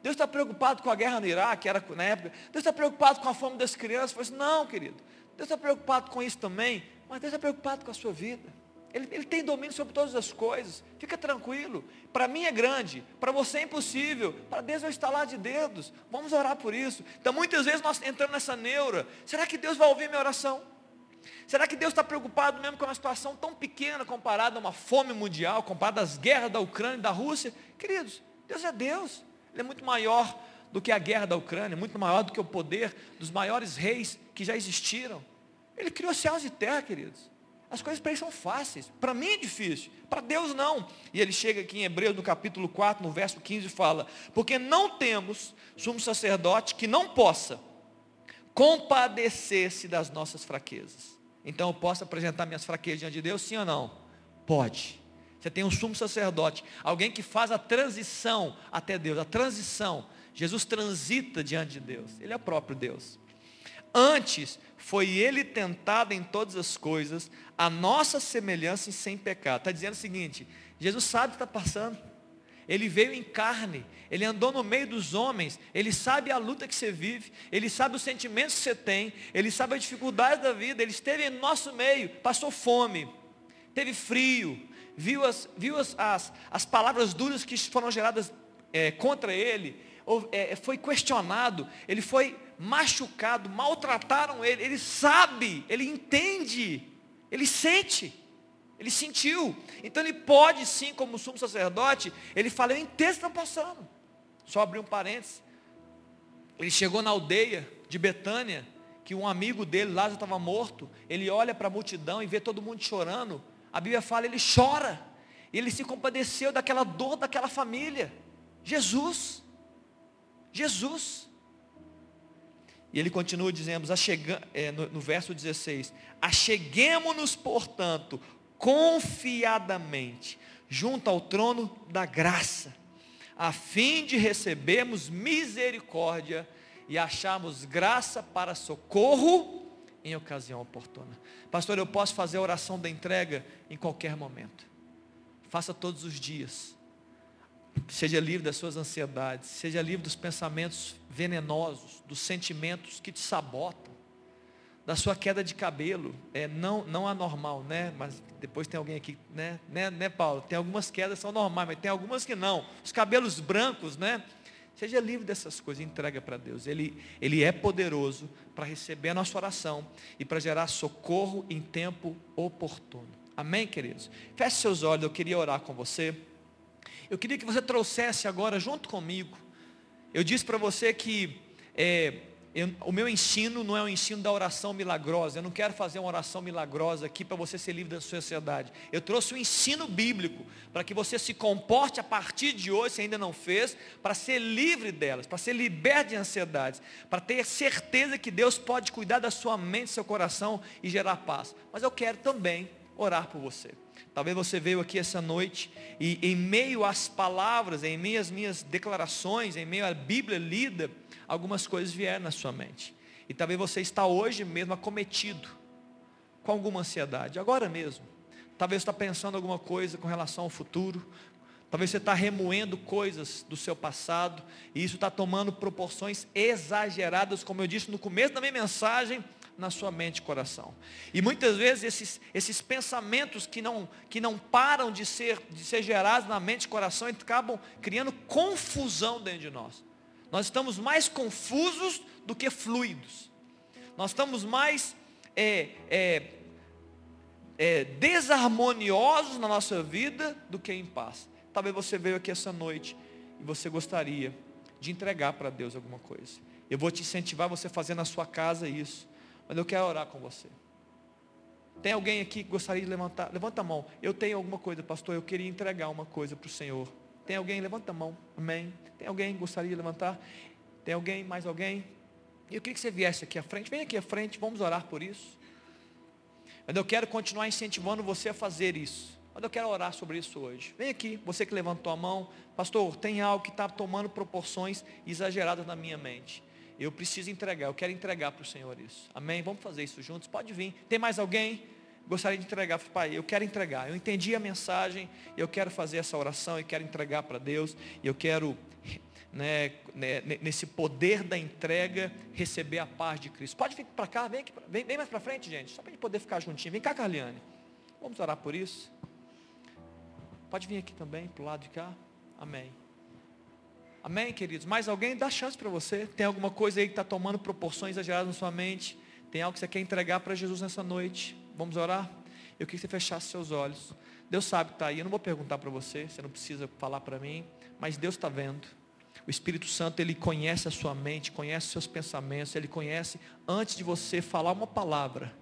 [SPEAKER 1] Deus está preocupado com a guerra no Iraque, era na época. Deus está preocupado com a fome das crianças. Eu falei assim, não, querido. Deus está preocupado com isso também, mas Deus está preocupado com a sua vida. Ele, ele, tem domínio sobre todas as coisas. Fica tranquilo. Para mim é grande, para você é impossível. Para Deus é um estalar de dedos. Vamos orar por isso. Então muitas vezes nós entramos nessa neura. Será que Deus vai ouvir minha oração? Será que Deus está preocupado mesmo com uma situação tão pequena comparada a uma fome mundial, comparada às guerras da Ucrânia e da Rússia? Queridos, Deus é Deus. Ele é muito maior do que a guerra da Ucrânia, muito maior do que o poder dos maiores reis que já existiram. Ele criou céus e terra, queridos. As coisas para ele são fáceis. Para mim é difícil. Para Deus não. E ele chega aqui em Hebreus, no capítulo 4, no verso 15, e fala: Porque não temos sumo sacerdote que não possa compadecer-se das nossas fraquezas. Então eu posso apresentar minhas fraquezas diante de Deus, sim ou não? Pode. Você tem um sumo sacerdote, alguém que faz a transição até Deus, a transição. Jesus transita diante de Deus. Ele é o próprio Deus. Antes, foi ele tentado em todas as coisas, a nossa semelhança e sem pecado. Está dizendo o seguinte: Jesus sabe o que está passando. Ele veio em carne, ele andou no meio dos homens, ele sabe a luta que você vive, ele sabe os sentimentos que você tem, ele sabe as dificuldades da vida, ele esteve em nosso meio, passou fome, teve frio, viu as, viu as, as, as palavras duras que foram geradas é, contra ele, foi questionado, ele foi machucado, maltrataram ele, ele sabe, ele entende, ele sente, ele sentiu. Então ele pode sim, como sumo sacerdote, ele fala, eu entendo está passando. Só abrir um parênteses. Ele chegou na aldeia de Betânia, que um amigo dele, Lázaro, estava morto. Ele olha para a multidão e vê todo mundo chorando. A Bíblia fala, ele chora. Ele se compadeceu daquela dor daquela família. Jesus. Jesus. E ele continua dizendo, é, no, no verso 16: Acheguemos-nos, portanto, confiadamente, junto ao trono da graça, a fim de recebermos misericórdia e acharmos graça para socorro em ocasião oportuna. Pastor, eu posso fazer a oração da entrega em qualquer momento. Faça todos os dias. Seja livre das suas ansiedades, seja livre dos pensamentos venenosos, dos sentimentos que te sabotam, da sua queda de cabelo, é não não anormal, né? Mas depois tem alguém aqui, né? Né, né Paulo? Tem algumas quedas que são normais, mas tem algumas que não. Os cabelos brancos, né? Seja livre dessas coisas, entrega para Deus. Ele, ele é poderoso para receber a nossa oração e para gerar socorro em tempo oportuno. Amém, queridos? Feche seus olhos, eu queria orar com você. Eu queria que você trouxesse agora junto comigo. Eu disse para você que é, eu, o meu ensino não é o ensino da oração milagrosa. Eu não quero fazer uma oração milagrosa aqui para você ser livre da sua ansiedade. Eu trouxe o um ensino bíblico para que você se comporte a partir de hoje, se ainda não fez, para ser livre delas, para ser liberto de ansiedades, para ter certeza que Deus pode cuidar da sua mente, seu coração e gerar paz. Mas eu quero também orar por você. Talvez você veio aqui essa noite e em meio às palavras, em meio às minhas declarações, em meio à Bíblia lida, algumas coisas vieram na sua mente. E talvez você está hoje mesmo acometido com alguma ansiedade, agora mesmo. Talvez você está pensando alguma coisa com relação ao futuro. Talvez você está remoendo coisas do seu passado. E isso está tomando proporções exageradas, como eu disse no começo da minha mensagem, na sua mente e coração. E muitas vezes esses, esses pensamentos que não, que não param de ser, de ser gerados na mente e coração acabam criando confusão dentro de nós. Nós estamos mais confusos do que fluidos. Nós estamos mais é, é, é, desarmoniosos na nossa vida do que em paz. Talvez você veio aqui essa noite e você gostaria de entregar para Deus alguma coisa. Eu vou te incentivar você fazer na sua casa isso. Mas eu quero orar com você. Tem alguém aqui que gostaria de levantar? Levanta a mão. Eu tenho alguma coisa, pastor. Eu queria entregar uma coisa para o Senhor. Tem alguém? Levanta a mão. Amém. Tem alguém que gostaria de levantar? Tem alguém? Mais alguém? Eu queria que você viesse aqui à frente. Vem aqui à frente, vamos orar por isso. Mas eu quero continuar incentivando você a fazer isso. Mas eu quero orar sobre isso hoje. Vem aqui, você que levantou a mão. Pastor, tem algo que está tomando proporções exageradas na minha mente. Eu preciso entregar, eu quero entregar para o Senhor isso. Amém? Vamos fazer isso juntos? Pode vir. Tem mais alguém? gostaria de entregar, pai, eu quero entregar, eu entendi a mensagem, eu quero fazer essa oração, e quero entregar para Deus, eu quero, né, né, nesse poder da entrega, receber a paz de Cristo. Pode vir para cá, vem, aqui, vem, vem mais para frente, gente, só para a gente poder ficar juntinho. Vem cá, Carliane. Vamos orar por isso? Pode vir aqui também, para o lado de cá. Amém. Amém, queridos? Mais alguém? Dá chance para você. Tem alguma coisa aí que está tomando proporções exageradas na sua mente? Tem algo que você quer entregar para Jesus nessa noite? Vamos orar? Eu queria que você fechasse seus olhos. Deus sabe que está aí. Eu não vou perguntar para você, você não precisa falar para mim, mas Deus está vendo. O Espírito Santo, ele conhece a sua mente, conhece os seus pensamentos, ele conhece antes de você falar uma palavra.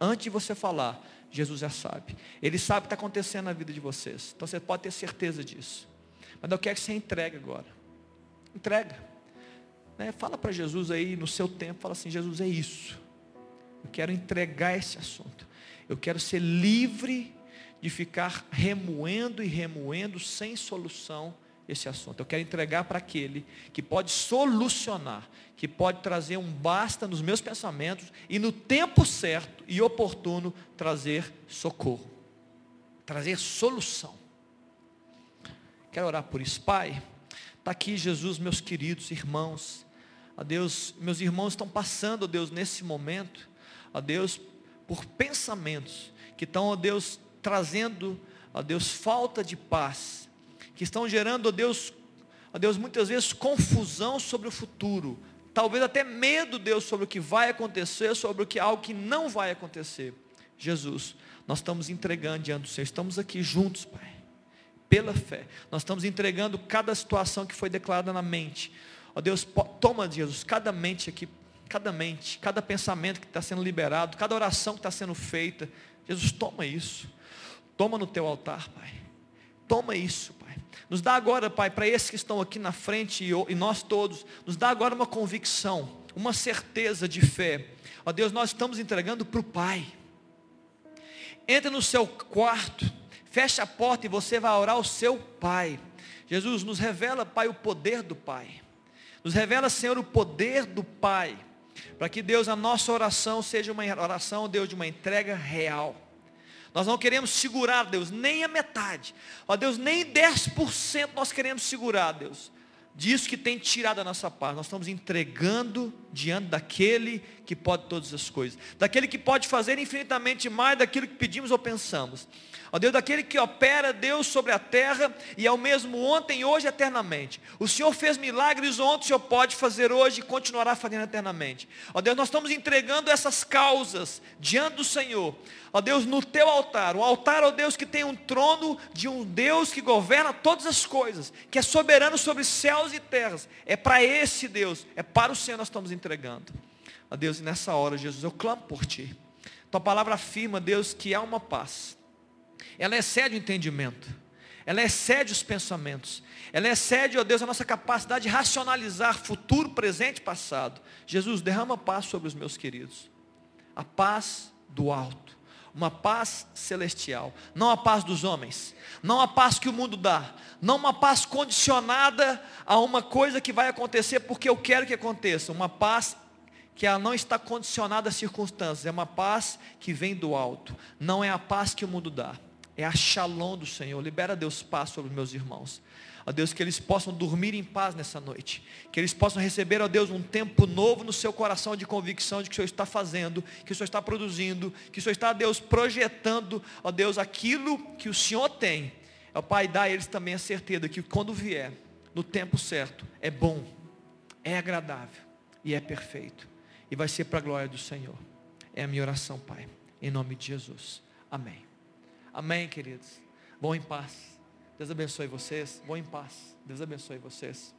[SPEAKER 1] Antes de você falar, Jesus já sabe. Ele sabe o que está acontecendo na vida de vocês. Então você pode ter certeza disso. Mas eu quero que você entregue agora. Entrega. Né? Fala para Jesus aí no seu tempo, fala assim, Jesus é isso. Eu quero entregar esse assunto. Eu quero ser livre de ficar remoendo e remoendo sem solução esse assunto. Eu quero entregar para aquele que pode solucionar, que pode trazer um basta nos meus pensamentos e no tempo certo e oportuno trazer socorro, trazer solução. Quero orar por isso, Pai. Está aqui Jesus, meus queridos irmãos. A Deus, meus irmãos estão passando, Deus, nesse momento, a Deus, por pensamentos que estão, ó Deus, trazendo, ó Deus, falta de paz, que estão gerando, ó Deus, ó Deus, muitas vezes confusão sobre o futuro, talvez até medo, Deus, sobre o que vai acontecer, sobre o que algo que não vai acontecer. Jesus, nós estamos entregando diante do Senhor, estamos aqui juntos, Pai, pela fé. Nós estamos entregando cada situação que foi declarada na mente. Ó Deus, toma, Jesus, cada mente aqui cada mente, cada pensamento que está sendo liberado, cada oração que está sendo feita. Jesus, toma isso. Toma no teu altar, Pai. Toma isso, Pai. Nos dá agora, Pai, para esses que estão aqui na frente e, e nós todos, nos dá agora uma convicção, uma certeza de fé. Ó Deus, nós estamos entregando para o Pai. Entra no seu quarto, fecha a porta e você vai orar ao seu Pai. Jesus, nos revela, Pai, o poder do Pai. Nos revela, Senhor, o poder do Pai para que Deus, a nossa oração seja uma oração, Deus, de uma entrega real. Nós não queremos segurar, Deus, nem a metade. Ó Deus, nem 10% nós queremos segurar, Deus. disso que tem tirado a nossa paz. Nós estamos entregando diante daquele que pode todas as coisas, daquele que pode fazer infinitamente mais daquilo que pedimos ou pensamos. Ó Deus, daquele que opera, Deus, sobre a terra e é o mesmo ontem, hoje e eternamente. O Senhor fez milagres ontem, o Senhor pode fazer hoje e continuará fazendo eternamente. Ó Deus, nós estamos entregando essas causas diante do Senhor. Ó Deus, no teu altar. O altar, ó Deus, que tem um trono de um Deus que governa todas as coisas, que é soberano sobre céus e terras. É para esse Deus, é para o Senhor nós estamos entregando. Ó Deus, e nessa hora, Jesus, eu clamo por Ti. Tua palavra afirma, Deus, que há uma paz ela excede o entendimento, ela excede os pensamentos, ela excede, ó Deus, a nossa capacidade de racionalizar futuro, presente e passado. Jesus, derrama paz sobre os meus queridos, a paz do alto, uma paz celestial, não a paz dos homens, não a paz que o mundo dá, não uma paz condicionada a uma coisa que vai acontecer porque eu quero que aconteça, uma paz que ela não está condicionada a circunstâncias, é uma paz que vem do alto, não é a paz que o mundo dá é a shalom do Senhor. Libera, Deus, paz sobre os meus irmãos. Ó Deus, que eles possam dormir em paz nessa noite. Que eles possam receber, ó Deus, um tempo novo no seu coração de convicção de que o Senhor está fazendo, que o Senhor está produzindo, que o Senhor está, Deus, projetando, ó Deus, aquilo que o Senhor tem. Ó Pai, dá a eles também a certeza que quando vier, no tempo certo, é bom, é agradável e é perfeito. E vai ser para a glória do Senhor. É a minha oração, Pai. Em nome de Jesus. Amém. Amém, queridos. Bom em paz. Deus abençoe vocês. Bom em paz. Deus abençoe vocês.